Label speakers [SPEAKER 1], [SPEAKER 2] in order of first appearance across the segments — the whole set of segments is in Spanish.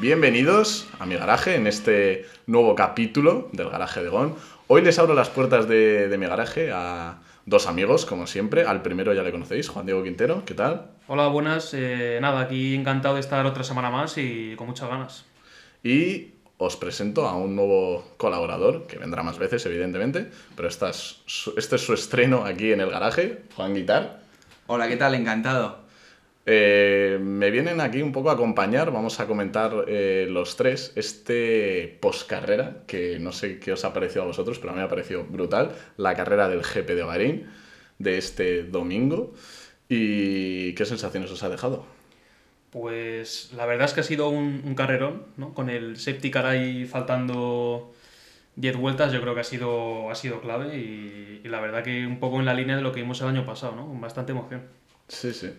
[SPEAKER 1] Bienvenidos a mi garaje en este nuevo capítulo del garaje de Gon. Hoy les abro las puertas de, de mi garaje a dos amigos, como siempre. Al primero ya le conocéis, Juan Diego Quintero, ¿qué tal?
[SPEAKER 2] Hola, buenas. Eh, nada, aquí encantado de estar otra semana más y con muchas ganas.
[SPEAKER 1] Y os presento a un nuevo colaborador, que vendrá más veces, evidentemente, pero esta es su- este es su estreno aquí en el garaje, Juan Guitar.
[SPEAKER 3] Hola, ¿qué tal? Encantado.
[SPEAKER 1] Eh, me vienen aquí un poco a acompañar, vamos a comentar eh, los tres este post-carrera, que no sé qué os ha parecido a vosotros, pero a mí me ha parecido brutal, la carrera del GP de Bahrein de este domingo. ¿Y qué sensaciones os ha dejado?
[SPEAKER 2] Pues la verdad es que ha sido un, un carrerón, ¿no? Con el safety car ahí faltando 10 vueltas, yo creo que ha sido, ha sido clave y, y la verdad que un poco en la línea de lo que vimos el año pasado, ¿no? Con bastante emoción.
[SPEAKER 1] Sí, sí.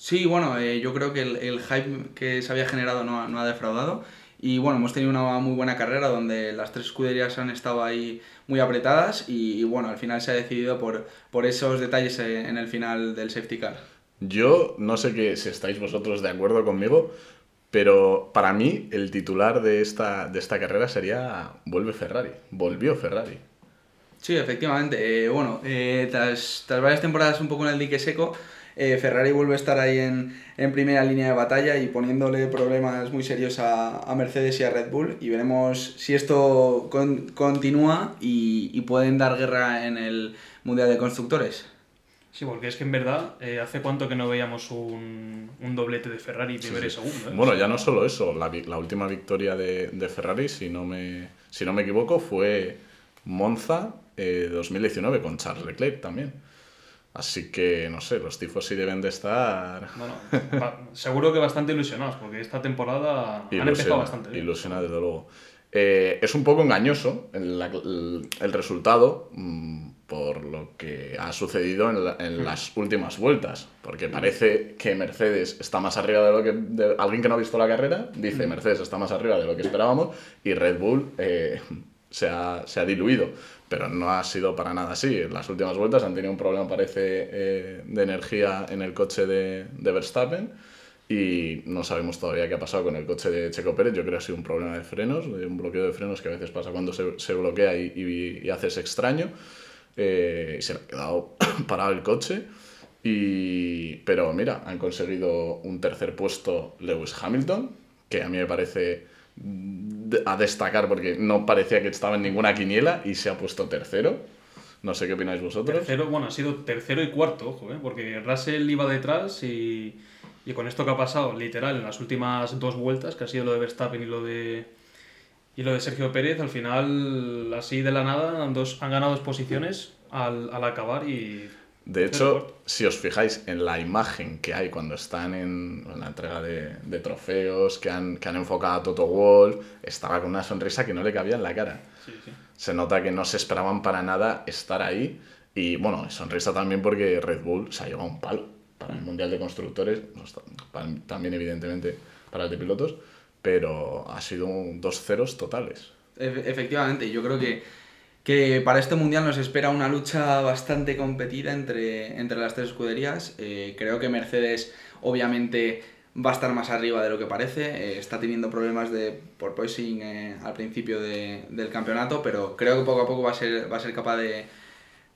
[SPEAKER 3] Sí, bueno, eh, yo creo que el, el hype que se había generado no ha, no ha defraudado. Y bueno, hemos tenido una muy buena carrera donde las tres escuderías han estado ahí muy apretadas y, y bueno, al final se ha decidido por, por esos detalles en el final del safety car.
[SPEAKER 1] Yo no sé que, si estáis vosotros de acuerdo conmigo, pero para mí el titular de esta, de esta carrera sería Vuelve Ferrari. Volvió Ferrari.
[SPEAKER 3] Sí, efectivamente. eh, bueno, eh, tras, tras varias temporadas un poco en el dique seco, eh, Ferrari vuelve a estar ahí en, en primera línea de batalla y poniéndole problemas muy serios a, a Mercedes y a Red Bull. Y veremos si esto con- continúa y, y pueden dar guerra en el Mundial de Constructores.
[SPEAKER 2] Sí, porque es que en verdad, eh, ¿hace cuánto que no veíamos un, un doblete de Ferrari primero y segundo? eh?
[SPEAKER 1] Bueno, ya no solo eso, la, la última victoria de, de Ferrari, si no me, si no me equivoco, fue Monza eh, 2019 con Charles Leclerc también. Así que, no sé, los tifos sí deben de estar
[SPEAKER 2] Bueno, seguro que bastante ilusionados, porque esta temporada han empezado bastante bien.
[SPEAKER 1] ilusiona, desde luego. Eh, es un poco engañoso el, el- el resultado mm, por lo que ha sucedido en, la- en las últimas vueltas, porque parece que Mercedes está más arriba de lo que... de- alguien que no ha visto la carrera dice Mercedes está más arriba de lo que esperábamos y Red Bull eh, se, ha, se ha diluido, pero no ha sido para nada así. En las últimas vueltas han tenido un problema, parece, eh, de energía en el coche de, de Verstappen y no sabemos todavía qué ha pasado con el coche de Checo Pérez. Yo creo que ha sido un problema de frenos, un bloqueo de frenos que a veces pasa cuando se, se bloquea y, y, y haces extraño. Eh, y se ha quedado parado el coche. Y, pero mira, han conseguido un tercer puesto Lewis Hamilton, que a mí me parece a destacar porque no parecía que estaba en ninguna quiniela y se ha puesto tercero. No sé qué opináis vosotros.
[SPEAKER 2] Tercero, bueno, ha sido tercero y cuarto, ojo, ¿eh? porque Russell iba detrás y, y con esto que ha pasado, literal, en las últimas dos vueltas, que ha sido lo de Verstappen y lo de, y lo de Sergio Pérez, al final, así de la nada, han, dos, han ganado dos posiciones al, al acabar y...
[SPEAKER 1] De hecho, si os fijáis en la imagen que hay cuando están en, en la entrega de, de trofeos, que han, que han enfocado a Toto Wolff, estaba con una sonrisa que no le cabía en la cara.
[SPEAKER 2] Sí, sí.
[SPEAKER 1] Se nota que no se esperaban para nada estar ahí. Y bueno, sonrisa también porque Red Bull se ha llevado un palo para el Mundial de Constructores, también evidentemente para el de pilotos, pero ha sido un dos ceros totales.
[SPEAKER 3] Efe- Efectivamente, yo creo que, que para este mundial nos espera una lucha bastante competida entre, entre las tres escuderías. Eh, creo que Mercedes, obviamente, va a estar más arriba de lo que parece. Eh, está teniendo problemas de porpoising eh, al principio de- del campeonato, pero creo que poco a poco va a ser, va a ser capaz de,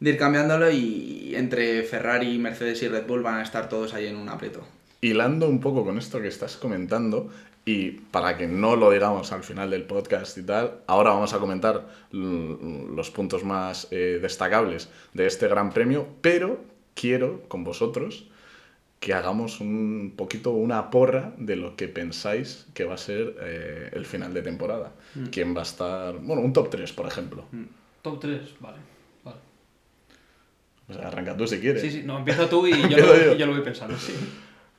[SPEAKER 3] ir cambiándolo y entre Ferrari, Mercedes y Red Bull van a estar todos ahí en un aprieto.
[SPEAKER 1] hilando un poco con esto que estás comentando, y para que no lo digamos al final del podcast y tal, ahora vamos a comentar los puntos más eh, destacables de este Gran Premio, pero quiero con vosotros que hagamos un poquito una porra de lo que pensáis que va a ser eh, el final de temporada. ¿Quién va a estar? Bueno, un top 3, por ejemplo.
[SPEAKER 2] Top 3, vale. vale.
[SPEAKER 1] O sea, arranca tú si quieres.
[SPEAKER 2] Sí, sí, no, empieza tú y yo,
[SPEAKER 1] Empiezo
[SPEAKER 2] lo,
[SPEAKER 1] yo.
[SPEAKER 2] y yo lo voy pensando, sí.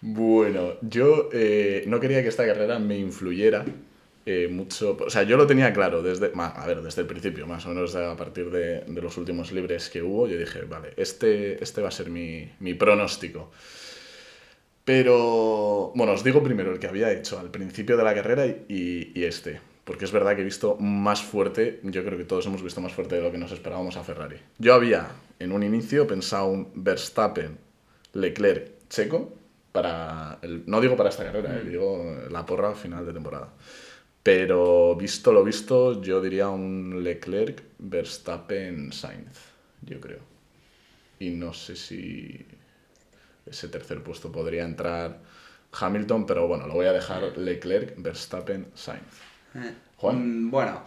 [SPEAKER 1] Bueno, yo eh, no quería que esta carrera me influyera eh, mucho. O sea, yo lo tenía claro desde, a ver, desde el principio, más o menos a partir de, los últimos libres que hubo. Yo dije, vale, este, este va a ser mi, mi pronóstico. Pero, bueno, os digo primero el que había hecho al principio de la carrera y este. Porque es verdad que he visto más fuerte, yo creo que todos hemos visto más fuerte de lo que nos esperábamos a Ferrari. Yo había, en un inicio, pensado un Verstappen, Leclerc, Checo, para, el- no digo para esta carrera, eh, digo la porra final de temporada. Pero visto lo visto, yo diría un Leclerc, Verstappen, Sainz, yo creo. Y no sé si ese tercer puesto podría entrar Hamilton, pero bueno, lo voy a dejar Leclerc, Verstappen, Sainz.
[SPEAKER 3] Eh,
[SPEAKER 1] Juan.
[SPEAKER 3] mm, Bueno,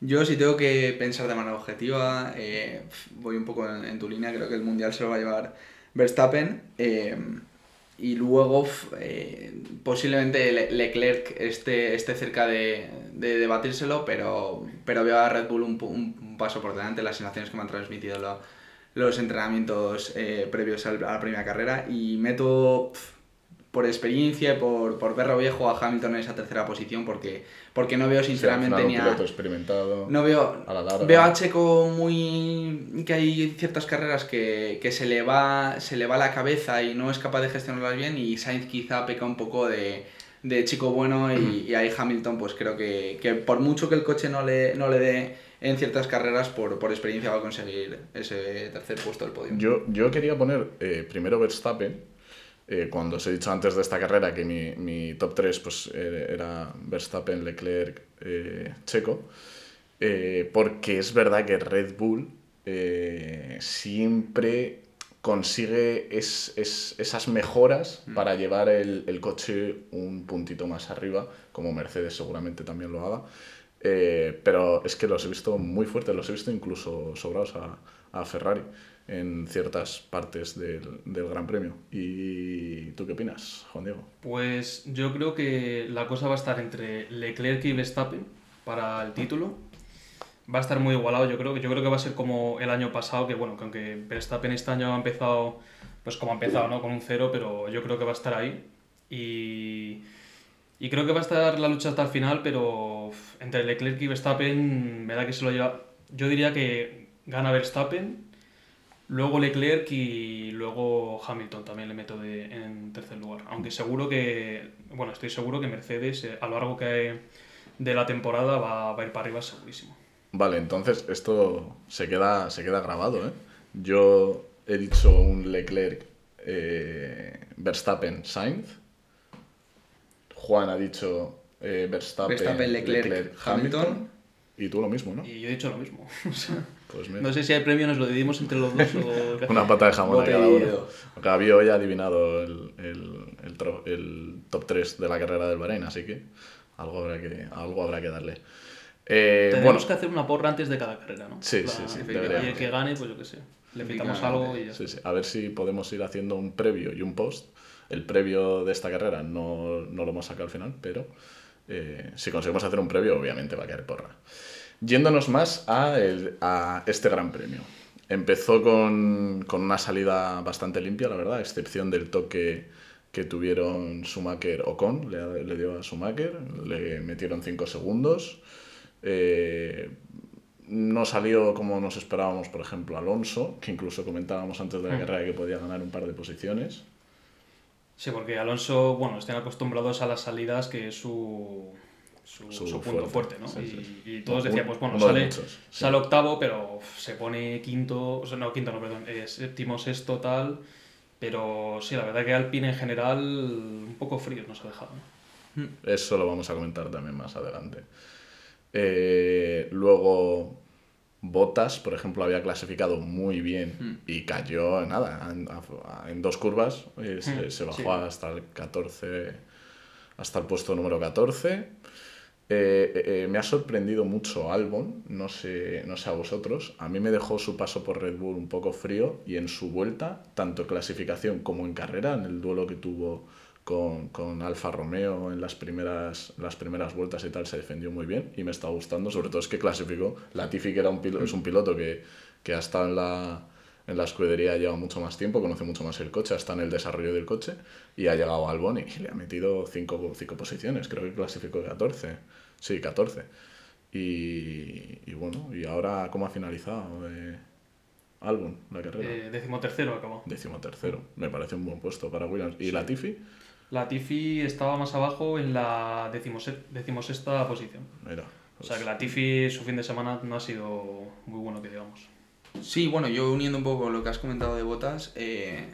[SPEAKER 3] yo si tengo que pensar de manera objetiva, eh, voy un poco en, en tu línea, creo que el Mundial se lo va a llevar Verstappen. eh, y luego eh, posiblemente Le- Leclerc esté, esté cerca de, de debatírselo, pero, pero veo a Red Bull un, un- paso por delante, las sensaciones que me han transmitido lo- los entrenamientos eh, previos a la primera carrera y meto por experiencia y por, por verlo viejo a Hamilton en esa tercera posición porque, porque no veo
[SPEAKER 1] Sí,
[SPEAKER 3] sinceramente
[SPEAKER 1] final
[SPEAKER 3] ni a...
[SPEAKER 1] piloto experimentado.
[SPEAKER 3] No veo,
[SPEAKER 1] a la larga.
[SPEAKER 3] veo a Checo muy... que hay ciertas carreras que, que se, le va, se le va la cabeza y no es capaz de gestionarlas bien y Sainz quizá peca un poco de, de chico bueno y, y ahí Hamilton pues creo que, que por mucho que el coche no le, no le dé en ciertas carreras, por, por experiencia va a conseguir ese tercer puesto del podio.
[SPEAKER 1] Yo, yo quería poner eh, primero Verstappen, eh, cuando os he dicho antes de esta carrera que mi, mi top 3 pues, eh, era Verstappen, Leclerc, eh, Checo, porque es verdad que Red Bull siempre consigue es- es- esas mejoras para llevar el, el coche un puntito más arriba, como Mercedes seguramente también lo haga. Eh, pero es que los he visto muy fuertes, los he visto incluso sobrados a, a Ferrari en ciertas partes del, del Gran Premio. ¿Y tú qué opinas, Juan Diego?
[SPEAKER 2] Pues yo creo que la cosa va a estar entre Leclerc y Verstappen para el título. Va a estar muy igualado, yo creo que yo creo que va a ser como el año pasado, que bueno, que aunque Verstappen este año ha empezado pues como ha empezado, ¿no? Con un cero, pero yo creo que va a estar ahí. Y, y creo que va a estar la lucha hasta el final, pero entre Leclerc y Verstappen me da que se lo lleva. Yo diría que gana Verstappen, luego Leclerc y luego Hamilton también le meto de, en tercer lugar. Aunque seguro que, bueno, estoy seguro que Mercedes eh, a lo largo que de la temporada va, va a ir para arriba segurísimo.
[SPEAKER 1] Vale, entonces esto se queda, se queda grabado, ¿eh? Yo he dicho un Leclerc, eh, Verstappen, Sainz. Juan ha dicho eh, Verstappen,
[SPEAKER 3] Verstappen, Leclerc, Hamilton.
[SPEAKER 1] Y tú lo mismo, ¿no?
[SPEAKER 2] Y yo he dicho lo mismo. O sea,
[SPEAKER 1] Pues
[SPEAKER 2] no sé si hay premio, nos lo dividimos entre los dos o...
[SPEAKER 1] una pata de jamón a
[SPEAKER 3] Bote
[SPEAKER 1] cada uno. Gaby hoy ha adivinado el, el, el tro- el top 3 de la carrera del Bahrein, así que algo habrá que, algo habrá que darle. Eh,
[SPEAKER 2] Tenemos
[SPEAKER 1] bueno,
[SPEAKER 2] que hacer una porra antes de cada carrera, ¿no?
[SPEAKER 1] Sí,
[SPEAKER 2] En
[SPEAKER 1] sí, sí,
[SPEAKER 2] y el que gane, pues yo qué sé. Le
[SPEAKER 3] Efectivamente.
[SPEAKER 2] algo y ya
[SPEAKER 1] Sí, sí. A ver si podemos ir haciendo un previo y un post. El previo de esta carrera no, no lo hemos sacado al final, pero eh, si conseguimos hacer un previo, obviamente va a caer porra. Yéndonos más a, el- a este gran premio. Empezó con, con una salida bastante limpia, la verdad, a excepción del toque que tuvieron Schumacher Ocon, le, le dio a Schumacher, le metieron 5 segundos. Eh, no salió como nos esperábamos, por ejemplo, Alonso, que incluso comentábamos antes de la
[SPEAKER 2] Mm.
[SPEAKER 1] carrera que podía ganar un par de posiciones.
[SPEAKER 2] Sí, porque Alonso, bueno, están acostumbrados a las salidas que es su, su,
[SPEAKER 1] Su
[SPEAKER 2] su punto
[SPEAKER 1] fuerte,
[SPEAKER 2] fuerte, ¿no?
[SPEAKER 1] sí,
[SPEAKER 2] y,
[SPEAKER 1] sí.
[SPEAKER 2] y todos decían, pues bueno, sale,
[SPEAKER 1] muchos, sí.
[SPEAKER 2] sale octavo, pero uf, se pone quinto, o sea, no, quinto no, perdón, eh, séptimo, sexto, tal. Pero sí, la verdad que Alpine en general un poco frío nos ha dejado. ¿no?
[SPEAKER 1] Eso lo vamos a comentar también más adelante. Eh, luego, Bottas, por ejemplo, había clasificado muy bien y cayó, nada, en, en dos curvas, eh, se,
[SPEAKER 2] Mm,
[SPEAKER 1] se bajó
[SPEAKER 2] sí.
[SPEAKER 1] hasta el 14, hasta el puesto número 14. Eh, eh, me ha sorprendido mucho Albon, no sé, no sé a vosotros. A mí me dejó su paso por Red Bull un poco frío y en su vuelta, tanto clasificación como en carrera, en el duelo que tuvo con, con Alfa Romeo en las primeras, las primeras vueltas y tal, se defendió muy bien y me está gustando. Sobre todo es que clasificó Latifi, que era un pilo- es un piloto que, que ha estado en la, en la escudería lleva mucho más tiempo, conoce mucho más el coche, está en el desarrollo del coche y ha llegado a Albon y le ha metido 5 cinco posiciones, creo que clasificó 14. Sí, 14. Y, y bueno, ¿y ahora cómo ha finalizado eh, Albon la carrera?
[SPEAKER 2] Eh, décimo tercero acabó.
[SPEAKER 1] Décimo tercero. Me parece un buen puesto para Williams. ¿Y Latifi?
[SPEAKER 2] La Tifi estaba más abajo en la decimose- decimosexta posición.
[SPEAKER 1] Mira.
[SPEAKER 2] O sea que la Tifi su fin de semana no ha sido muy bueno que digamos.
[SPEAKER 3] Sí, bueno, yo uniendo un poco lo que has comentado de Botas, eh,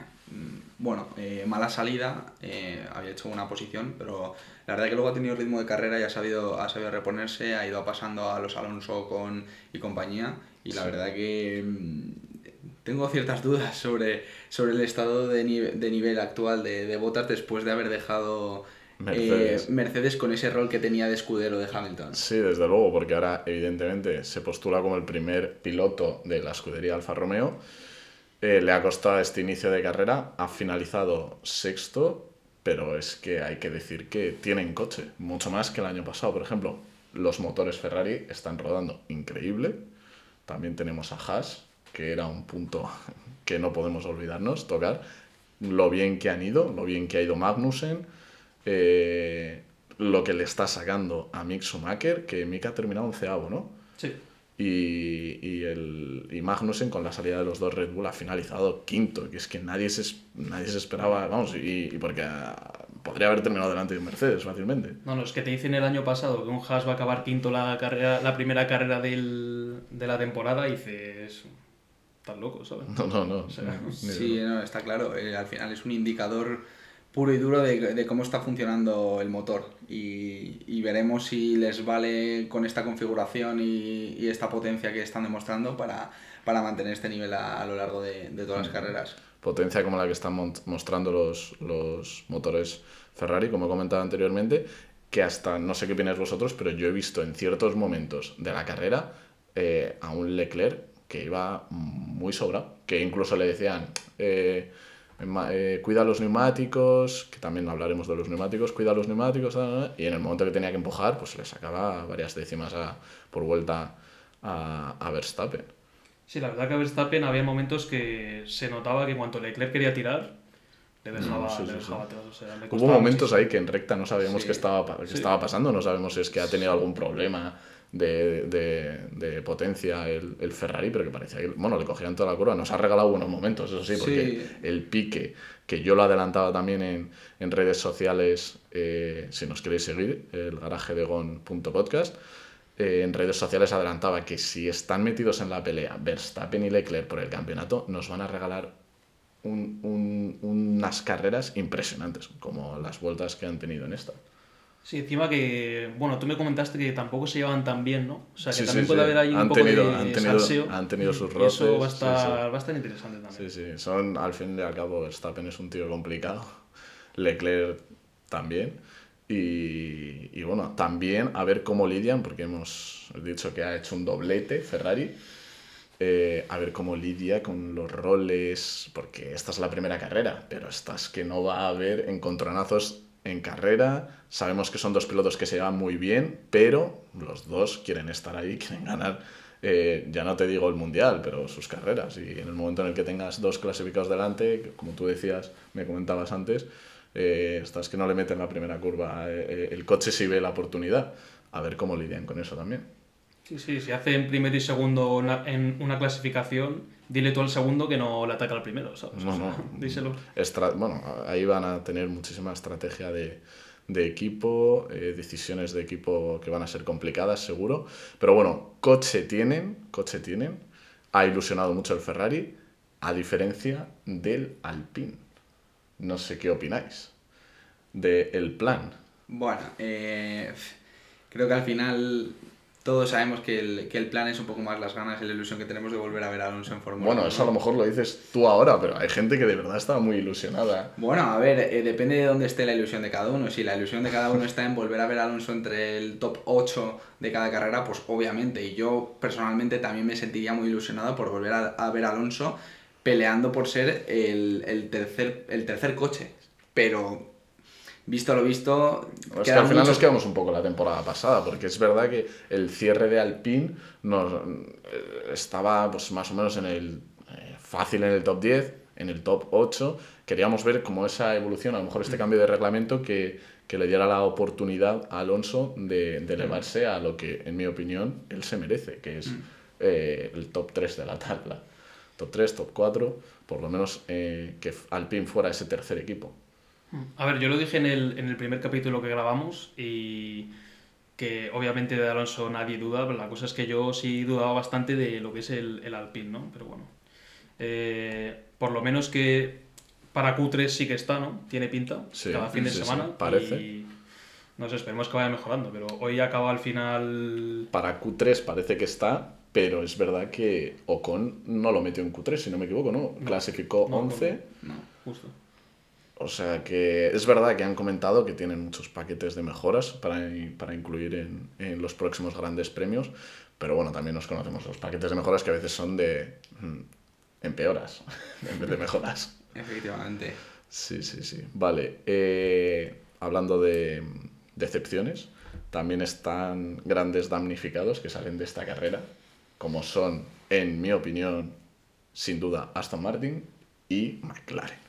[SPEAKER 3] bueno, eh, mala salida, eh, había hecho una posición, pero la verdad que luego ha tenido ritmo de carrera y ha sabido, ha sabido reponerse, ha ido pasando a los Alonso con, y compañía, y la verdad que mm, tengo ciertas dudas sobre, sobre el estado de, de nivel actual de, de Bottas después de haber dejado Mercedes. Eh, Mercedes. con ese rol que tenía de escudero de Hamilton.
[SPEAKER 1] Sí, desde luego, porque ahora evidentemente se postula como el primer piloto de la escudería Alfa Romeo. Eh, le ha costado este inicio de carrera, ha finalizado sexto, pero es que hay que decir que tienen coche, mucho más que el año pasado. Por ejemplo, los motores Ferrari están rodando increíble. También tenemos a Haas, que era un punto que no podemos olvidarnos, tocar lo bien que han ido, lo bien que ha ido Magnussen eh, lo que le está sacando a Mick Schumacher, que Mick ha terminado onceavo, ¿no?
[SPEAKER 2] Sí.
[SPEAKER 1] Y, y, el, y Magnussen con la salida de los dos Red Bull ha finalizado quinto, que es que nadie se, nadie se esperaba, vamos, y, y porque podría haber terminado delante de un Mercedes fácilmente.
[SPEAKER 2] No, no, es que te dicen el año pasado que un Haas va a acabar quinto la, carrera, la primera carrera del, de la temporada y dices, estás loco, ¿sabes?
[SPEAKER 1] No, no, no.
[SPEAKER 3] sí, no, está claro, eh, al final es un indicador puro y duro de, de cómo está funcionando el motor y, y, veremos si les vale con esta configuración y, y esta potencia que están demostrando para, para mantener este nivel a, a lo largo de, de, todas las mm. carreras.
[SPEAKER 1] Potencia como la que están mostrando los, los motores Ferrari, como he comentado anteriormente, que hasta, no sé qué opináis vosotros, pero yo he visto en ciertos momentos de la carrera eh, a un Leclerc que iba muy sobrado, que incluso le decían... Eh, eh, cuida los neumáticos, que también hablaremos de los neumáticos, cuida los neumáticos, y en el momento que tenía que empujar, pues le sacaba varias décimas a, por vuelta a, a, Verstappen.
[SPEAKER 2] Sí, la verdad que a Verstappen había momentos que se notaba que en cuanto Leclerc quería tirar, le dejaba, no, sí, le dejaba sí, sí. atrás. O sea,
[SPEAKER 1] Hubo momentos muchísimo. ahí que en recta no sabíamos qué, estaba, qué estaba pasando, no sabemos si es que ha tenido algún problema de, de, de, potencia el, el, Ferrari, pero que parecía que, bueno, le cogían toda la curva. Nos ha regalado buenos momentos, eso sí, porque sí. el pique, que yo lo adelantaba también en, en redes sociales, eh, si nos queréis seguir, el garaje de gon.podcast, eh, en redes sociales adelantaba que si están metidos en la pelea Verstappen y Leclerc por el campeonato, nos van a regalar un, un, unas carreras impresionantes, como las vueltas que han tenido en esta.
[SPEAKER 2] Sí, encima que, bueno, tú me comentaste que tampoco se llevan tan bien, ¿no? O sea, que sí, también sí, puede sí. haber ahí un han poco
[SPEAKER 1] tenido,
[SPEAKER 2] de
[SPEAKER 1] han tenido,
[SPEAKER 2] salseo.
[SPEAKER 1] Han tenido sus roces.
[SPEAKER 2] Eso va a, estar, va a estar interesante también.
[SPEAKER 1] Sí, sí, son, al fin y al cabo, Verstappen es un tío complicado. Leclerc también. Y, y, bueno, también a ver cómo lidian, porque hemos dicho que ha hecho un doblete Ferrari. Eh, a ver cómo lidia con los roles, porque esta es la primera carrera, pero estas que no va a haber encontronazos en carrera. Sabemos que son dos pilotos que se llevan muy bien, pero los dos quieren estar ahí, quieren ganar, eh, ya no te digo el mundial, pero sus carreras. Y en el momento en el que tengas dos clasificados delante, como tú decías, me comentabas antes, eh, estás que no le meten la primera curva, eh, el coche sí ve la oportunidad. A ver cómo lidian con eso también.
[SPEAKER 2] Sí, sí, si hacen primero y segundo una, en una clasificación, dile tú al segundo que no le ataca al primero, ¿sabes?
[SPEAKER 1] No, no.
[SPEAKER 2] Díselo.
[SPEAKER 1] Estra bueno, ahí van a tener muchísima estrategia de, de equipo, eh, decisiones de equipo que van a ser complicadas, seguro. Pero bueno, coche tienen, coche tienen. Ha ilusionado mucho el Ferrari, a diferencia del Alpine. No sé qué opináis del el plan.
[SPEAKER 3] Bueno, eh, creo que al final todos sabemos que el, que el plan es un poco más las ganas y la ilusión que tenemos de volver a ver a Alonso en Fórmula
[SPEAKER 1] Bueno, eso a lo mejor lo dices tú ahora, pero hay gente que de verdad está muy ilusionada.
[SPEAKER 3] Bueno, a ver, eh, depende de dónde esté la ilusión de cada uno. Si la ilusión de cada uno está en volver a ver a Alonso entre el top 8 de cada carrera, pues obviamente. Y yo personalmente también me sentiría muy ilusionado por volver a, a ver a Alonso peleando por ser el, el, tercer, el tercer coche. Pero visto lo visto.
[SPEAKER 1] Es que al final nos quedamos un poco la temporada pasada, porque es verdad que el cierre de Alpine nos, eh, estaba pues, más o menos en el eh, fácil en el top 10, en el top 8. Queríamos ver cómo esa evolución, a lo mejor este cambio de reglamento que, que le diera la oportunidad a Alonso de, de, elevarse a lo que, en mi opinión, él se merece, que es eh, el top 3 de la tabla. Top 3, top 4, por lo menos eh, que Alpine fuera ese tercer equipo.
[SPEAKER 2] A ver, yo lo dije en el, en el primer capítulo que grabamos y que obviamente de Alonso nadie duda, pero la cosa es que yo sí dudaba bastante de lo que es el, el Alpine, ¿no? Pero bueno, eh, por lo menos que para Q3 sí que está, ¿no? Tiene pinta.
[SPEAKER 1] Sí,
[SPEAKER 2] cada fin de
[SPEAKER 1] sí, sí,
[SPEAKER 2] semana.
[SPEAKER 1] parece.
[SPEAKER 2] Y no sé, esperemos que vaya mejorando. Pero hoy acaba al final.
[SPEAKER 1] Para Q3 parece que está, pero es verdad que Ocon no lo metió en Q3, si no me equivoco, ¿no? Clasificó
[SPEAKER 2] No,
[SPEAKER 1] 11.
[SPEAKER 3] No.
[SPEAKER 2] Justo.
[SPEAKER 1] O sea que es verdad que han comentado que tienen muchos paquetes de mejoras para, para incluir en, en los próximos grandes premios, pero bueno, también nos conocemos los paquetes de mejoras que a veces son de mm, empeoras en vez de mejoras.
[SPEAKER 3] Efectivamente.
[SPEAKER 1] Sí, sí, sí. Vale. eh, hablando de decepciones, también están grandes damnificados que salen de esta carrera, como son, en mi opinión, sin duda, Aston Martin y McLaren.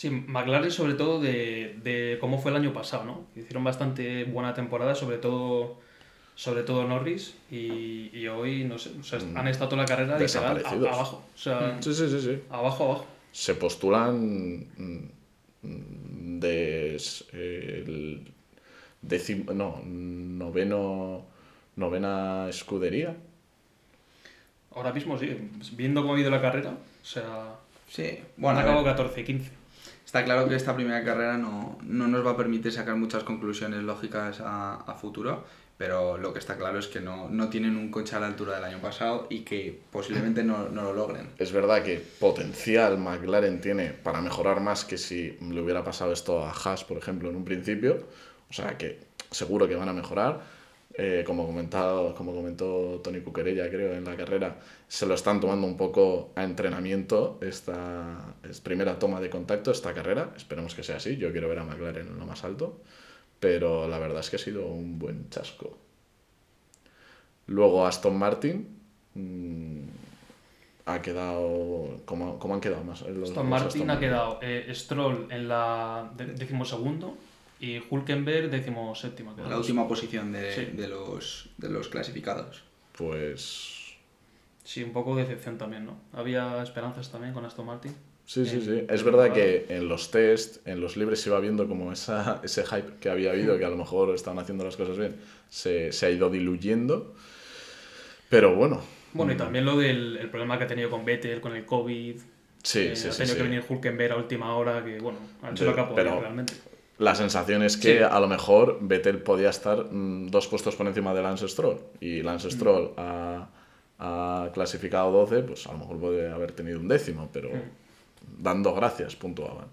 [SPEAKER 2] Sí, McLaren sobre todo de, de cómo fue el año pasado, ¿no? Hicieron bastante buena temporada, sobre todo sobre todo Norris y, y hoy, no sé, o sea, han estado toda la carrera literal a-
[SPEAKER 1] Desaparecidos.
[SPEAKER 2] abajo. O sea,
[SPEAKER 1] Sí, sí, sí, sí.
[SPEAKER 2] abajo, abajo.
[SPEAKER 1] Se postulan mm, mm, de el décimo, no, noveno, novena escudería.
[SPEAKER 2] Ahora mismo sí, viendo cómo ha ido la carrera, o sea,
[SPEAKER 3] Sí,
[SPEAKER 2] han
[SPEAKER 3] bueno, a
[SPEAKER 2] acabado
[SPEAKER 3] ver,
[SPEAKER 2] 14 15.
[SPEAKER 3] Está claro que esta primera carrera no, no nos va a permitir sacar muchas conclusiones lógicas a, a futuro, pero lo que está claro es que no, no tienen un coche a la altura del año pasado y que posiblemente no, no lo logren.
[SPEAKER 1] Es verdad que potencial McLaren tiene para mejorar más que si le hubiera pasado esto a Haas, por ejemplo, en un principio. O sea que seguro que van a mejorar. Eh, como, comentado, como comentó Tony Cuquerella, creo, en la carrera, se lo están tomando un poco a entrenamiento esta es primera toma de contacto, esta carrera. Esperemos que sea así. Yo quiero ver a McLaren en lo más alto. Pero la verdad es que ha sido un buen chasco. Luego Aston Martin. mm, ha quedado. ¿Cómo, cómo han quedado más? Los-
[SPEAKER 2] Aston
[SPEAKER 1] los
[SPEAKER 2] Martin
[SPEAKER 1] Aston
[SPEAKER 2] ha quedado eh, Stroll en la de- decimosegundo y Hulkenberg decimoséptima. creo.
[SPEAKER 3] La última posición de,
[SPEAKER 2] Sí.
[SPEAKER 3] de los, de los clasificados.
[SPEAKER 1] Pues.
[SPEAKER 2] Sí, un poco de decepción también, ¿no? Había esperanzas también con Aston Martin.
[SPEAKER 1] Sí, sí, sí. Es verdad que en los test, en los libres, se iba viendo como esa, ese hype que había habido, que a lo mejor estaban haciendo las cosas bien, se, se ha ido diluyendo. Pero bueno.
[SPEAKER 2] Bueno, y también lo del el problema que ha tenido con Vettel, con el COVID.
[SPEAKER 1] Sí,
[SPEAKER 2] eh,
[SPEAKER 1] sí,
[SPEAKER 2] ha tenido
[SPEAKER 1] sí.
[SPEAKER 2] que venir Hulkenberg a última hora, que bueno, ha hecho lo que ha podido realmente.
[SPEAKER 1] La sensación es que
[SPEAKER 2] Sí.
[SPEAKER 1] a lo mejor Vettel podía estar mm, dos puestos por encima de Lance Stroll. Y Lance
[SPEAKER 2] Mm.
[SPEAKER 1] Stroll ha, ha clasificado 12, pues a lo mejor puede haber tenido un décimo, pero
[SPEAKER 2] Mm.
[SPEAKER 1] dando gracias puntuaban.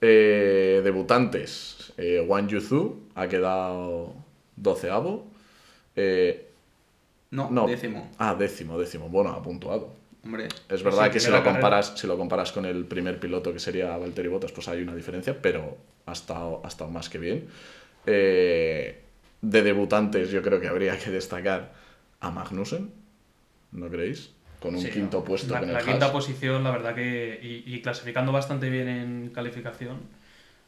[SPEAKER 1] Eh, debutantes, eh, Wang Yuzu ha quedado doceavo. Eh,
[SPEAKER 3] No,
[SPEAKER 1] no,
[SPEAKER 3] décimo.
[SPEAKER 1] Ah, décimo, décimo. Bueno, ha puntuado.
[SPEAKER 3] Hombre,
[SPEAKER 1] Es verdad
[SPEAKER 2] Sí,
[SPEAKER 1] que si lo,
[SPEAKER 2] carrera.
[SPEAKER 1] comparas, si lo comparas con el primer piloto que sería Valtteri Bottas, pues hay una diferencia, pero ha estado, ha estado más que bien. Eh, de debutantes yo creo que habría que destacar a Magnussen, ¿no creéis? Con un
[SPEAKER 2] Sí,
[SPEAKER 1] quinto
[SPEAKER 2] no.
[SPEAKER 1] puesto
[SPEAKER 2] La,
[SPEAKER 1] con el
[SPEAKER 2] la quinta posición, la verdad que. Y, y clasificando bastante bien en calificación.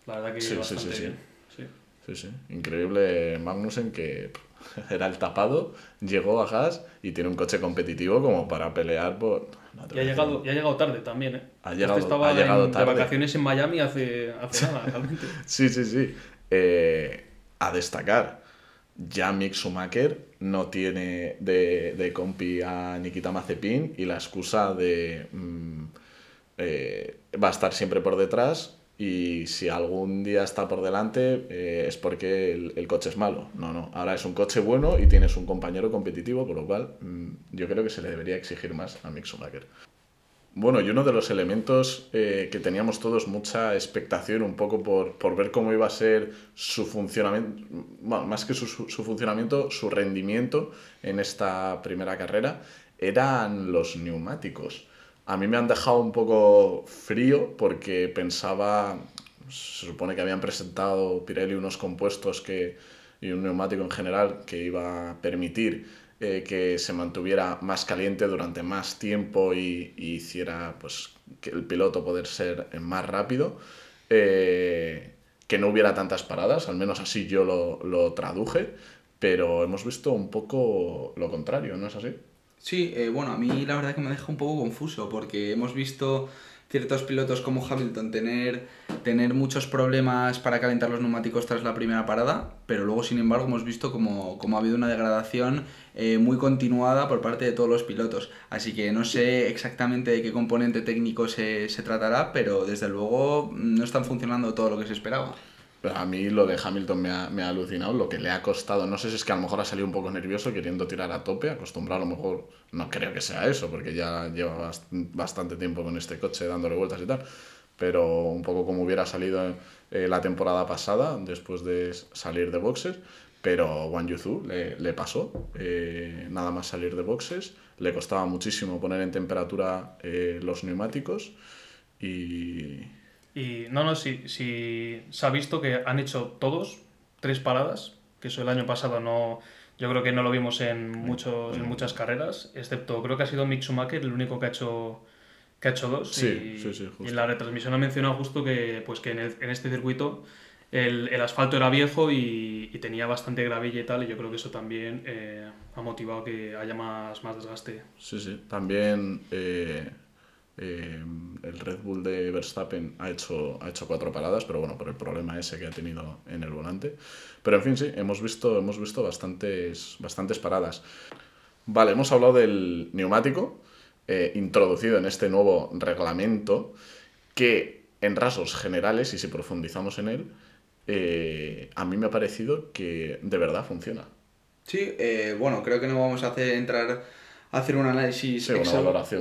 [SPEAKER 2] La verdad que
[SPEAKER 1] Sí, sí,
[SPEAKER 2] bastante
[SPEAKER 1] sí, sí.
[SPEAKER 2] bien. Sí.
[SPEAKER 1] Sí, sí. Increíble Magnussen que era el tapado, llegó a Haas y tiene un coche competitivo como para pelear por... no
[SPEAKER 2] Y ha llegado, y ha llegado tarde también, ¿eh?
[SPEAKER 1] Ha
[SPEAKER 2] Este
[SPEAKER 1] llegado-
[SPEAKER 2] estaba
[SPEAKER 1] ha llegado
[SPEAKER 2] en-
[SPEAKER 1] tarde.
[SPEAKER 2] de vacaciones en Miami hace, hace nada, realmente.
[SPEAKER 1] Sí, sí, sí. Eh, a destacar, ya Mick Schumacher no tiene de, de compi a Nikita Mazepin y la excusa de mm, eh, va a estar siempre por detrás y si algún día está por delante eh, es porque el, coche es malo. No, no. Ahora es un coche bueno y tienes un compañero competitivo, por lo cual mm, yo creo que se le debería exigir más a Mick Schumacher. Bueno, y uno de los elementos eh, que teníamos todos mucha expectación un poco por, por ver cómo iba a ser su funcionamiento, bueno, más que su funcionamiento, su rendimiento en esta primera carrera, eran los neumáticos. A mí me han dejado un poco frío porque pensaba, se supone que habían presentado Pirelli unos compuestos que, y un neumático en general que iba a permitir eh, que se mantuviera más caliente durante más tiempo y, hiciera pues, que el piloto poder ser más rápido, eh, que no hubiera tantas paradas, al menos así yo lo, lo traduje, pero hemos visto un poco lo contrario, ¿no es así?
[SPEAKER 3] Sí, eh, bueno, a mí la verdad que me deja un poco confuso porque hemos visto ciertos pilotos como Hamilton tener tener muchos problemas para calentar los neumáticos tras la primera parada, pero luego, sin embargo, hemos visto como, como ha habido una degradación eh, muy continuada por parte de todos los pilotos. Así que no sé exactamente de qué componente técnico se, se tratará, pero desde luego no están funcionando todo lo que se esperaba.
[SPEAKER 1] A mí lo de Hamilton me ha, me ha, alucinado, lo que le ha costado. No sé si es que a lo mejor ha salido un poco nervioso queriendo tirar a tope, acostumbrado a lo mejor. No creo que sea eso, porque ya lleva bastante tiempo con este coche dándole vueltas y tal. Pero un poco como hubiera salido eh, la temporada pasada, después de salir de boxes. Pero Wang Yuzu le, le pasó, eh, nada más salir de boxes. Le costaba muchísimo poner en temperatura eh, los neumáticos y
[SPEAKER 2] y no, no, sí, sí, se ha visto que han hecho todos tres paradas, que eso el año pasado no, yo creo que no lo vimos en, muchos, en muchas carreras, excepto creo que ha sido Mick Schumacher el único que ha hecho, que ha hecho dos.
[SPEAKER 1] Sí,
[SPEAKER 2] y,
[SPEAKER 1] sí, sí,
[SPEAKER 2] y la retransmisión ha mencionado justo que, pues que en, el, en este circuito el, el, asfalto era viejo y, y, tenía bastante gravilla y tal, y yo creo que eso también eh, ha motivado que haya más, más desgaste.
[SPEAKER 1] Sí, sí, también... Eh eh, el Red Bull de Verstappen ha hecho, ha hecho cuatro paradas, pero bueno, por el problema ese que ha tenido en el volante. Pero en fin, sí, hemos visto, hemos visto bastantes, bastantes paradas. Vale, hemos hablado del neumático, eh, introducido en este nuevo reglamento, que en rasgos generales, y si profundizamos en él, eh, a mí me ha parecido que de verdad funciona.
[SPEAKER 3] Sí, bueno, creo que no vamos a hacer entrar hacer un análisis
[SPEAKER 1] sí,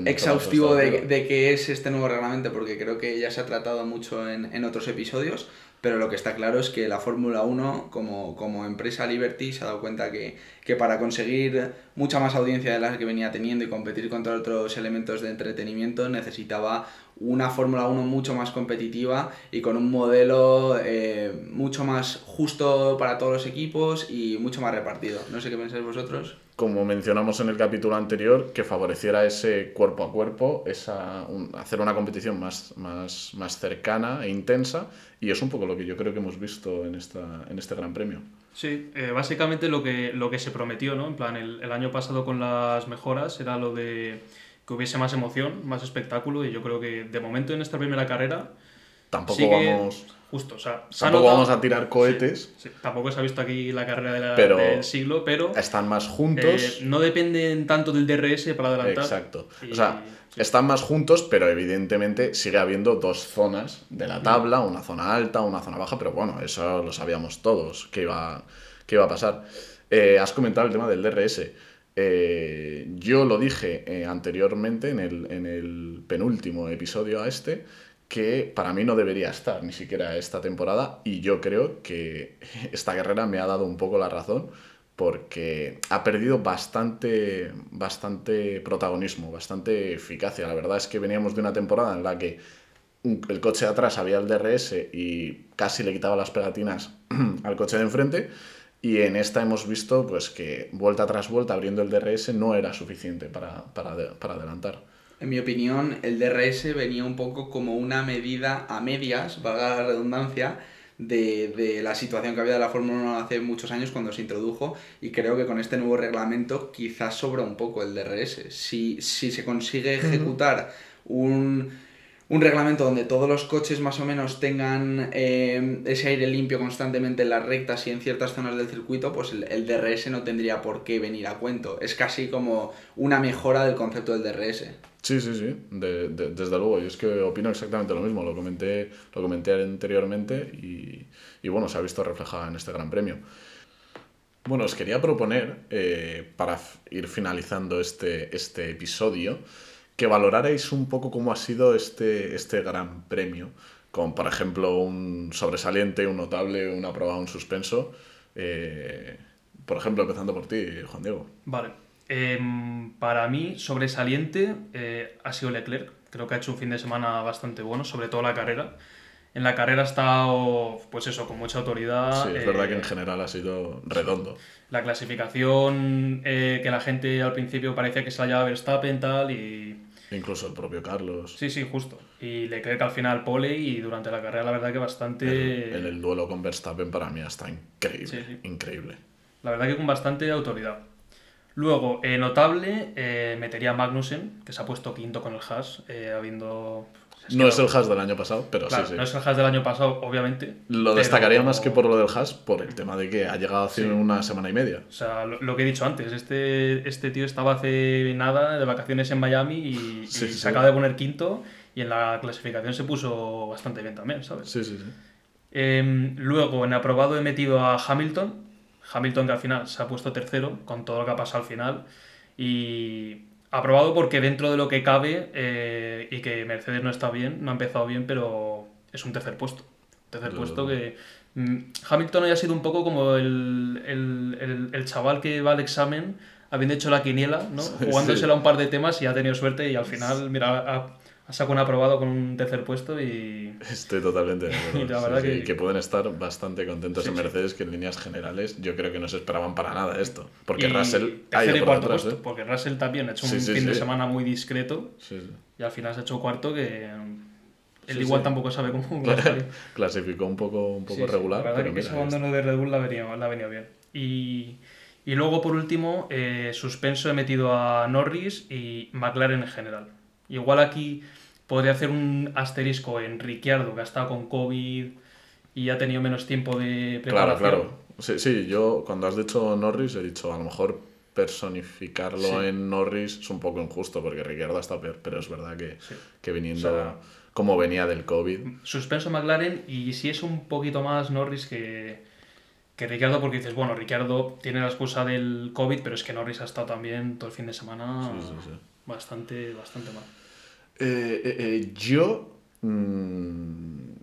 [SPEAKER 3] exhaustivo de, de, qué es este nuevo reglamento, porque creo que ya se ha tratado mucho en, en otros episodios, pero lo que está claro es que la Fórmula 1, como, como empresa Liberty, se ha dado cuenta que, que para conseguir mucha más audiencia de la que venía teniendo y competir contra otros elementos de entretenimiento, necesitaba una Fórmula 1 mucho más competitiva y con un modelo eh, mucho más justo para todos los equipos y mucho más repartido. No sé qué pensáis vosotros.
[SPEAKER 1] Como mencionamos en el capítulo anterior, que favoreciera ese cuerpo a cuerpo, esa, un, hacer una competición más, más, más cercana e intensa, y es un poco lo que yo creo que hemos visto en, esta, en este Gran Premio.
[SPEAKER 2] Sí, eh, básicamente lo que, lo que se prometió, ¿no? En plan, el, el año pasado con las mejoras era lo de que hubiese más emoción, más espectáculo y yo creo que de momento en esta primera carrera
[SPEAKER 1] tampoco sí vamos
[SPEAKER 2] justo, o sea,
[SPEAKER 1] tampoco notado, vamos a tirar cohetes.
[SPEAKER 2] Sí, sí, tampoco se ha visto aquí la carrera de la,
[SPEAKER 1] pero
[SPEAKER 2] del siglo, pero
[SPEAKER 1] están más juntos.
[SPEAKER 2] Eh, no dependen tanto del DRS para adelantar.
[SPEAKER 1] Exacto. Y, o sea, están más juntos, pero evidentemente sigue habiendo dos zonas de la tabla, una zona alta, una zona baja, pero bueno, eso lo sabíamos todos que iba, que iba a pasar. Eh, has comentado el tema del DRS. Eh, yo lo dije eh, anteriormente en el, en el, penúltimo episodio a este, que para mí no debería estar ni siquiera esta temporada y yo creo que esta guerrera me ha dado un poco la razón porque ha perdido bastante, bastante protagonismo, bastante eficacia. La verdad es que veníamos de una temporada en la que el coche de atrás había el DRS y casi le quitaba las pegatinas al coche de enfrente y en esta hemos visto pues, que vuelta tras vuelta abriendo el DRS no era suficiente para, para, para, adelantar.
[SPEAKER 3] En mi opinión, el DRS venía un poco como una medida a medias, valga la redundancia, de, de, la situación que había de la Fórmula 1 hace muchos años cuando se introdujo y creo que con este nuevo reglamento quizás sobra un poco el DRS. Si, si se consigue ejecutar un un reglamento donde todos los coches más o menos tengan eh, ese aire limpio constantemente en las rectas y en ciertas zonas del circuito, pues el, el, DRS no tendría por qué venir a cuento. Es casi como una mejora del concepto del DRS.
[SPEAKER 1] Sí, sí, sí, de, de, desde luego. Yo es que opino exactamente lo mismo. Lo comenté, lo comenté anteriormente y, y bueno, se ha visto reflejado en este Gran Premio. Bueno, os quería proponer, eh, para ir finalizando este, este episodio, que valorarais un poco cómo ha sido este, este gran premio, con por ejemplo un sobresaliente, un notable, un aprobado, un suspenso. Eh, por ejemplo, empezando por ti, Juan Diego.
[SPEAKER 2] Vale. Eh, para mí, sobresaliente eh, ha sido Leclerc. Creo que ha hecho un fin de semana bastante bueno, sobre todo la carrera. En la carrera ha estado, pues eso, con mucha autoridad.
[SPEAKER 1] Sí, es verdad que en general ha sido redondo.
[SPEAKER 2] La clasificación, que la gente al principio parecía que se la llevaba Verstappen tal y
[SPEAKER 1] Incluso el propio Carlos.
[SPEAKER 2] Sí, sí, justo. Y le cree que al final pole y durante la carrera la verdad que bastante...
[SPEAKER 1] En, en el duelo con Verstappen para mí está increíble. Sí, sí. Increíble.
[SPEAKER 2] La verdad que con bastante autoridad. Luego, eh, notable, eh, metería a Magnussen, que se ha puesto quinto con el Haas, eh, habiendo...
[SPEAKER 1] No es el Haas del año pasado, pero
[SPEAKER 2] Claro,
[SPEAKER 1] sí, sí.
[SPEAKER 2] no es el Haas del año pasado, obviamente.
[SPEAKER 1] Lo destacaría más que por lo del Haas, por el tema de que ha llegado hace
[SPEAKER 2] Sí.
[SPEAKER 1] una semana y media.
[SPEAKER 2] O sea, lo, lo que he dicho antes, este, este tío estaba hace nada de vacaciones en Miami y, y
[SPEAKER 1] Sí, sí.
[SPEAKER 2] se acaba de poner quinto y en la clasificación se puso bastante bien también, ¿sabes?
[SPEAKER 1] Sí, sí, sí.
[SPEAKER 2] Em, luego, en aprobado he metido a Hamilton. Hamilton que al final se ha puesto tercero con todo lo que ha pasado al final. Y aprobado porque dentro de lo que cabe eh, y que Mercedes no está bien, no ha empezado bien, pero es un tercer puesto. Tercer puesto que... mm, Hamilton haya sido un poco como el, el, el- el chaval que va al examen habiendo hecho la quiniela, ¿no?
[SPEAKER 1] Sí.
[SPEAKER 2] Jugándosela un par de temas y ha tenido suerte y al final, mira, ha, ha sacado un aprobado con un tercer puesto y...
[SPEAKER 1] Estoy totalmente de acuerdo.
[SPEAKER 2] La
[SPEAKER 1] Sí, sí,
[SPEAKER 2] que-
[SPEAKER 1] pueden estar bastante contentos
[SPEAKER 2] Sí,
[SPEAKER 1] en. Mercedes, que en líneas generales yo creo que no se esperaban para nada esto. Porque
[SPEAKER 2] Y
[SPEAKER 1] Russell ha ido
[SPEAKER 2] y cuarto puesto,
[SPEAKER 1] ¿eh?
[SPEAKER 2] porque Russell también ha hecho un fin de semana muy discreto
[SPEAKER 1] Sí, sí.
[SPEAKER 2] y al final se ha hecho cuarto que mm, él igual tampoco sabe cómo.
[SPEAKER 1] Clasificó un poco, un poco regular,
[SPEAKER 2] La verdad
[SPEAKER 1] pero
[SPEAKER 2] que
[SPEAKER 1] mira,
[SPEAKER 2] ese abandono de Red Bull venido, le ha venido bien. Y, y luego, por último, eh, suspenso he metido a Norris y McLaren en general. Igual aquí podría hacer un asterisco en Ricciardo, que ha estado con COVID y ha tenido menos tiempo de
[SPEAKER 1] Claro,
[SPEAKER 2] preparación.
[SPEAKER 1] claro. Sí, sí, yo cuando has dicho Norris he dicho a lo mejor personificarlo
[SPEAKER 2] Sí.
[SPEAKER 1] en Norris es un poco injusto porque Ricciardo está peor, pero es verdad que,
[SPEAKER 2] Sí.
[SPEAKER 1] que viniendo
[SPEAKER 2] O sea-
[SPEAKER 1] como venía del COVID.
[SPEAKER 2] Suspenso McLaren y si es un poquito más Norris que, que Ricciardo, porque dices, bueno, Ricciardo tiene la excusa del COVID, pero es que Norris ha estado también todo el fin de semana
[SPEAKER 1] sí.
[SPEAKER 2] bastante, bastante mal.
[SPEAKER 1] Eh, eh, eh, yo mm,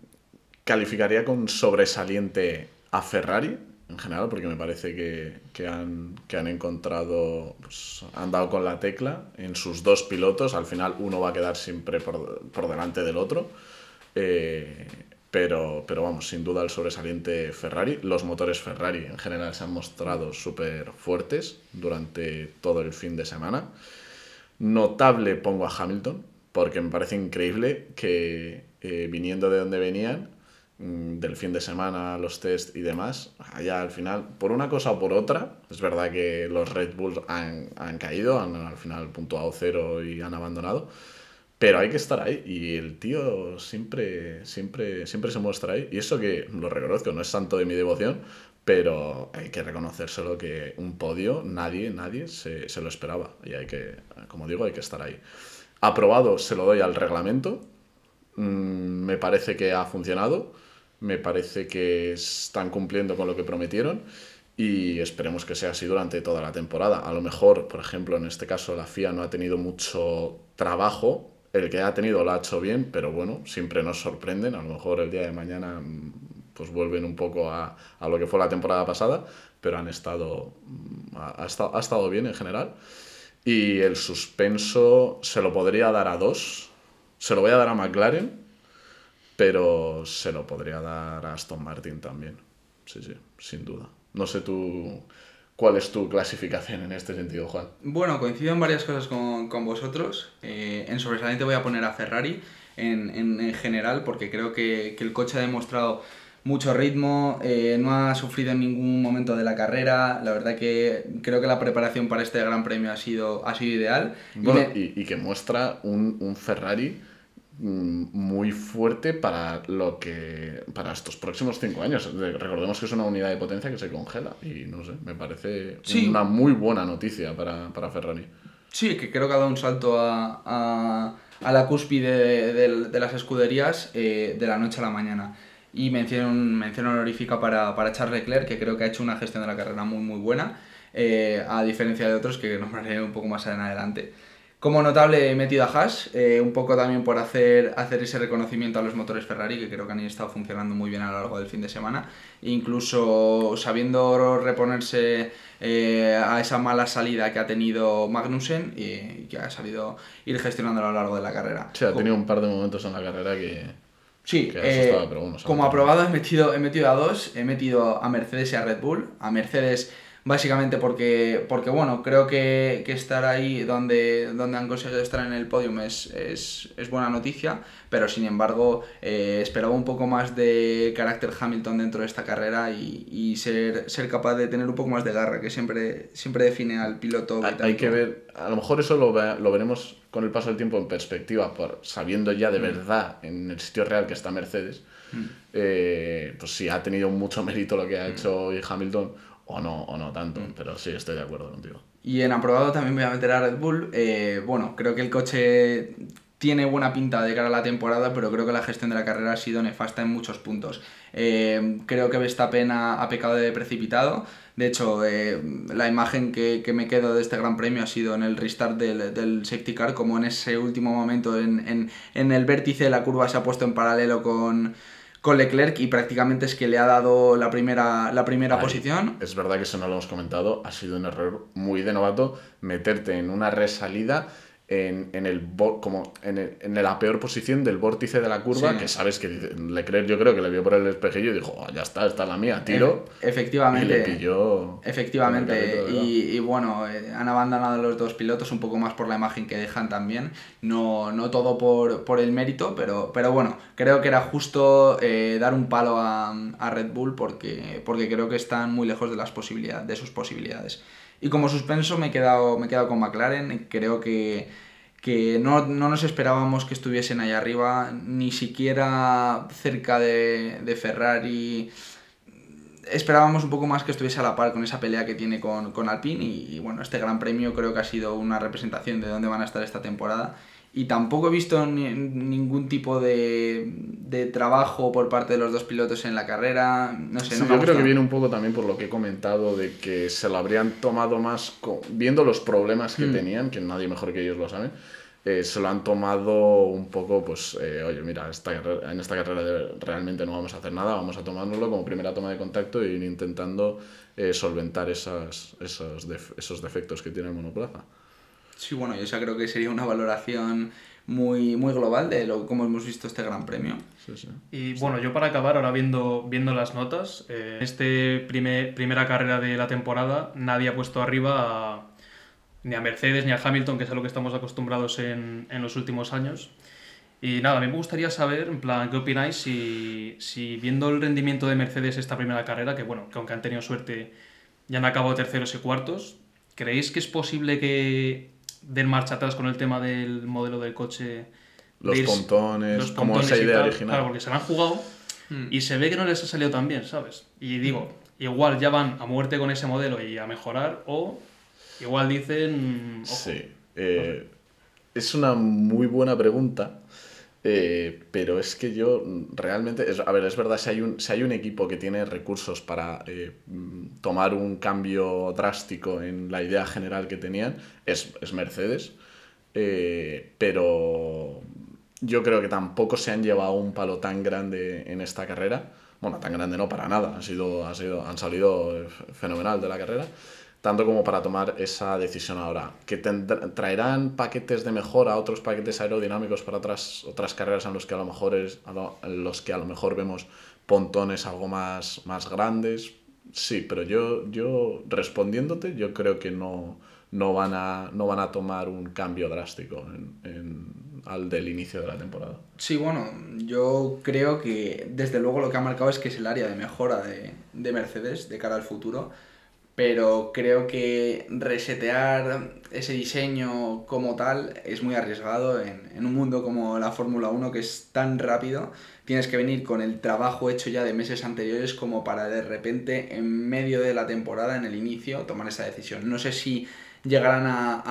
[SPEAKER 1] calificaría con sobresaliente a Ferrari en general, porque me parece que, que han, que han encontrado, pues, han dado con la tecla en sus dos pilotos. Al final uno va a quedar siempre por, por delante del otro. Pero, pero vamos, sin duda el sobresaliente Ferrari. Los motores Ferrari en general se han mostrado súper fuertes durante todo el fin de semana. Notable pongo a Hamilton, porque me parece increíble que eh, viniendo de donde venían, mm, del fin de semana, los test y demás, allá al final, por una cosa o por otra, es verdad que los Red Bulls han, han caído, han al final puntuado cero y han abandonado, pero hay que estar ahí y el tío siempre, siempre, siempre se muestra ahí. Y eso que lo reconozco, no es santo de mi devoción, pero hay que reconocérselo que un podio nadie, nadie se, se lo esperaba. Y hay que, como digo, hay que estar ahí. Aprobado se lo doy al reglamento. Mm, me parece que ha funcionado. Me parece que están cumpliendo con lo que prometieron. Y esperemos que sea así durante toda la temporada. A lo mejor, por ejemplo, en este caso la FIA no ha tenido mucho trabajo. El que ha tenido lo ha hecho bien, pero bueno, siempre nos sorprenden. A lo mejor el día de mañana mm, pues vuelven un poco a, lo que fue la temporada pasada, pero han estado, mm, ha estado, ha estado bien en general. Y el suspenso se lo podría dar a dos. Se lo voy a dar a McLaren, pero se lo podría dar a Aston Martin también. Sí, sí, sin duda. No sé tú cuál es tu clasificación en este sentido, Juan.
[SPEAKER 3] Bueno, coincido en varias cosas con, con vosotros. Eh, en sobresaliente voy a poner a Ferrari en, en- en general porque creo que, que el coche ha demostrado mucho ritmo, eh, no ha sufrido en ningún momento de la carrera. La verdad que creo que la preparación para este Gran Premio ha sido, ha sido ideal. Y
[SPEAKER 1] Bueno,
[SPEAKER 3] me-
[SPEAKER 1] y, y que muestra un, un Ferrari mm, muy fuerte para lo que para estos próximos cinco años. De- Recordemos que es una unidad de potencia que se congela y no sé, me parece
[SPEAKER 3] Sí.
[SPEAKER 1] una muy buena noticia para, para Ferrari.
[SPEAKER 3] Sí, que creo que ha dado un salto a, a- a la cúspide de, de- de las escuderías eh, de la noche a la mañana. Y mención, mención honorífica para, para Charles Leclerc, que creo que ha hecho una gestión de la carrera muy muy buena, eh, a diferencia de otros que nombraré un poco más en adelante. Como notable he metido a Haas, eh, un poco también por hacer, hacer ese reconocimiento a los motores Ferrari, que creo que han estado funcionando muy bien a lo largo del fin de semana, incluso sabiendo reponerse eh, a esa mala salida que ha tenido Magnussen y que ha sabido ir gestionando a lo largo de la carrera.
[SPEAKER 1] Sí, ha
[SPEAKER 3] Co-
[SPEAKER 1] tenido un par de momentos en la carrera que...
[SPEAKER 3] Sí, eh,
[SPEAKER 1] pero bueno,
[SPEAKER 3] como aprobado he metido, he metido a dos, he metido a Mercedes y a Red Bull. A Mercedes básicamente porque, porque bueno, creo que, que estar ahí donde, donde han conseguido estar en el podium es, es, es buena noticia, pero sin embargo eh, esperaba un poco más de carácter Hamilton dentro de esta carrera y, y, ser, ser capaz de tener un poco más de garra, que siempre, siempre define al piloto.
[SPEAKER 1] Hay, hay que ver, a lo mejor eso lo, lo veremos con el paso del tiempo en perspectiva, por, sabiendo ya de mm. verdad en el sitio real que está Mercedes, mm. eh, pues sí ha tenido mucho mérito lo que ha mm. hecho Hamilton o no, o no tanto, mm. pero sí, estoy de acuerdo contigo.
[SPEAKER 3] Y en aprobado también voy a meter a Red Bull. Eh, bueno, creo que el coche tiene buena pinta de cara a la temporada, pero creo que la gestión de la carrera ha sido nefasta en muchos puntos. Eh, creo que Verstappen ha, ha, pecado de precipitado. De hecho, eh, la imagen que, que, me quedo de este Gran Premio ha sido en el restart del, del safety car, como en ese último momento en, en, en el vértice de la curva se ha puesto en paralelo con, con Leclerc y prácticamente es que le ha dado la primera, la primera posición.
[SPEAKER 1] Es verdad que eso no lo hemos comentado, ha sido un error muy de novato meterte en una resalida en, en, el, como en, el, en, la peor posición del vórtice de la curva, que sabes que Leclerc yo creo que le vio por el espejillo y dijo, oh, ya está, está la mía, tiro.
[SPEAKER 3] efectivamente.
[SPEAKER 1] Y le pilló.
[SPEAKER 3] Efectivamente. Y, y, bueno, eh, han abandonado los dos pilotos un poco más por la imagen que dejan también. No, no todo por, por el mérito, pero, pero bueno, creo que era justo eh, dar un palo a, a, Red Bull porque, porque creo que están muy lejos de, las posibilidades, de sus posibilidades. Y como suspenso me he quedado, me he quedado con McLaren. Creo que, que no, no, nos esperábamos que estuviesen ahí arriba, ni siquiera cerca de, de, Ferrari. Esperábamos un poco más que estuviese a la par con esa pelea que tiene con, con Alpine. Y, y bueno, este Gran Premio creo que ha sido una representación de dónde van a estar esta temporada y tampoco he visto ni, ningún tipo de, de, trabajo por parte de los dos pilotos en la carrera. No sé,
[SPEAKER 1] sí,
[SPEAKER 3] no
[SPEAKER 1] yo creo que viene un poco también por lo que he comentado de que se lo habrían tomado más viendo los problemas que mm. tenían, que nadie mejor que ellos lo sabe. Eh, se lo han tomado un poco, pues, eh, oye, mira, esta, en esta carrera realmente no vamos a hacer nada, vamos a tomárnoslo como primera toma de contacto e ir intentando eh, solventar esas, esos, def esos defectos que tiene el monoplaza.
[SPEAKER 3] Sí, bueno, yo esa creo que sería una valoración muy, muy global de lo cómo hemos visto este Gran Premio.
[SPEAKER 1] Sí, sí.
[SPEAKER 2] Y bueno, yo para acabar, ahora viendo, viendo las notas, eh, este primer, primera carrera de la temporada nadie ha puesto arriba a, ni a Mercedes ni a Hamilton, que es a lo que estamos acostumbrados en, en los últimos años. Y nada, a mí me gustaría saber, en plan, ¿qué opináis si, si viendo el rendimiento de Mercedes esta primera carrera, que bueno, que aunque han tenido suerte, ya han acabado terceros y cuartos, ¿creéis que es posible que den marcha atrás con el tema del modelo del coche.
[SPEAKER 1] Los, pontones, los como esa idea tal, original.
[SPEAKER 2] Claro, porque se la han jugado mm. y se ve que no les ha salido tan bien, ¿sabes? Y digo, mm. igual ya van a muerte con ese modelo y a mejorar, o igual dicen. Ojo,
[SPEAKER 1] sí. Eh, es una muy buena pregunta. Eh, pero es que yo realmente, es, a ver, es verdad, si hay un, si hay un equipo que tiene recursos para eh, tomar un cambio drástico en la idea general que tenían, es, es Mercedes. Eh, pero yo creo que tampoco se han llevado un palo tan grande en esta carrera. Bueno, tan grande no para nada, ha sido, ha sido, han salido fenomenal de la carrera tanto como para tomar esa decisión ahora. Que traerán paquetes de mejora, otros paquetes aerodinámicos para otras, otras carreras en los que a lo mejor es, en los que a lo mejor vemos pontones algo más, más grandes. Sí, pero yo, yo respondiéndote, yo creo que no, no, van, a, no van a tomar un cambio drástico en, en, al del inicio de la temporada.
[SPEAKER 3] Sí, bueno, yo creo que desde luego lo que ha marcado es que es el área de mejora de, de Mercedes de cara al futuro pero creo que resetear ese diseño como tal es muy arriesgado en, en un mundo como la Fórmula 1 que es tan rápido. Tienes que venir con el trabajo hecho ya de meses anteriores como para de repente en medio de la temporada, en el inicio, tomar esa decisión. No sé si llegarán a,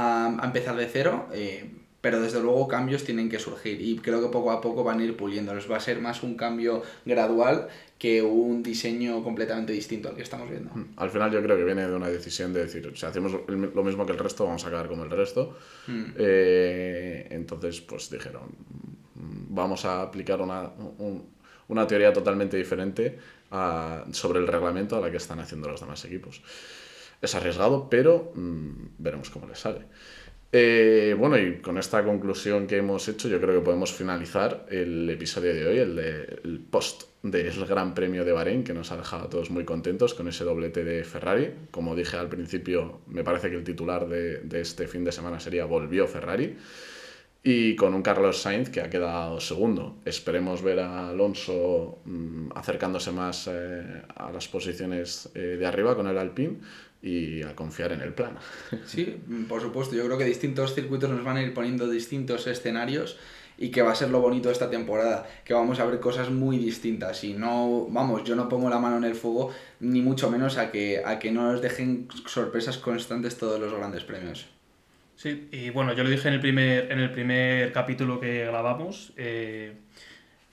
[SPEAKER 3] a, empezar de cero, eh, pero desde luego cambios tienen que surgir y creo que poco a poco van a ir puliéndolos. Va a ser más un cambio gradual que un diseño completamente distinto al que estamos viendo.
[SPEAKER 1] Mm, al final yo creo que viene de una decisión de decir, si hacemos lo mismo que el resto, vamos a acabar como el resto. Mm. Eh, entonces, pues dijeron, mm, vamos a aplicar una, un, una teoría totalmente diferente a, sobre el reglamento a la que están haciendo los demás equipos. Es arriesgado, pero veremos cómo les sale. Eh, bueno, y con esta conclusión que hemos hecho, yo creo que podemos finalizar el episodio de hoy, el, de, el post del Gran Premio de Bahrein, que nos ha dejado a todos muy contentos con ese doblete de Ferrari. Como dije al principio, me parece que el titular de, de este fin de semana sería Volvió Ferrari. Y con un Carlos Sainz que ha quedado segundo. Esperemos ver a Alonso mmm, acercándose más eh, a las posiciones eh, de arriba con el Alpine y a confiar en el plan.
[SPEAKER 3] Sí, por supuesto. Yo creo que distintos circuitos nos van a ir poniendo distintos escenarios y que va a ser lo bonito de esta temporada, que vamos a ver cosas muy distintas y no, vamos, yo no pongo la mano en el fuego ni mucho menos a que, a que no nos dejen sorpresas constantes todos los grandes premios.
[SPEAKER 2] Sí, y bueno, yo lo dije en el primer, en el primer capítulo que grabamos, eh,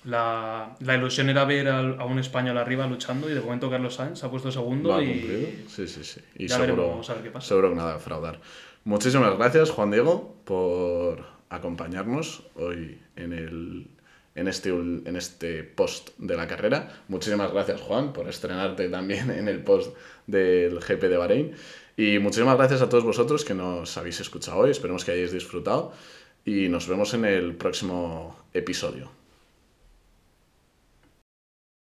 [SPEAKER 2] la, la, ilusión era ver a, a, un español arriba luchando y de momento Carlos Sainz ha puesto segundo y.
[SPEAKER 1] Sí, sí, sí. Y
[SPEAKER 2] ya
[SPEAKER 1] seguro,
[SPEAKER 2] veremos a ver qué pasa.
[SPEAKER 1] seguro que nada fraudar. Muchísimas gracias, Juan Diego, por acompañarnos hoy en, el, en, este, en este post de la carrera. Muchísimas gracias, Juan, por estrenarte también en el post del GP de Bahrein. Y muchísimas gracias a todos vosotros que nos habéis escuchado hoy. Esperemos que hayáis disfrutado y nos vemos en el próximo episodio.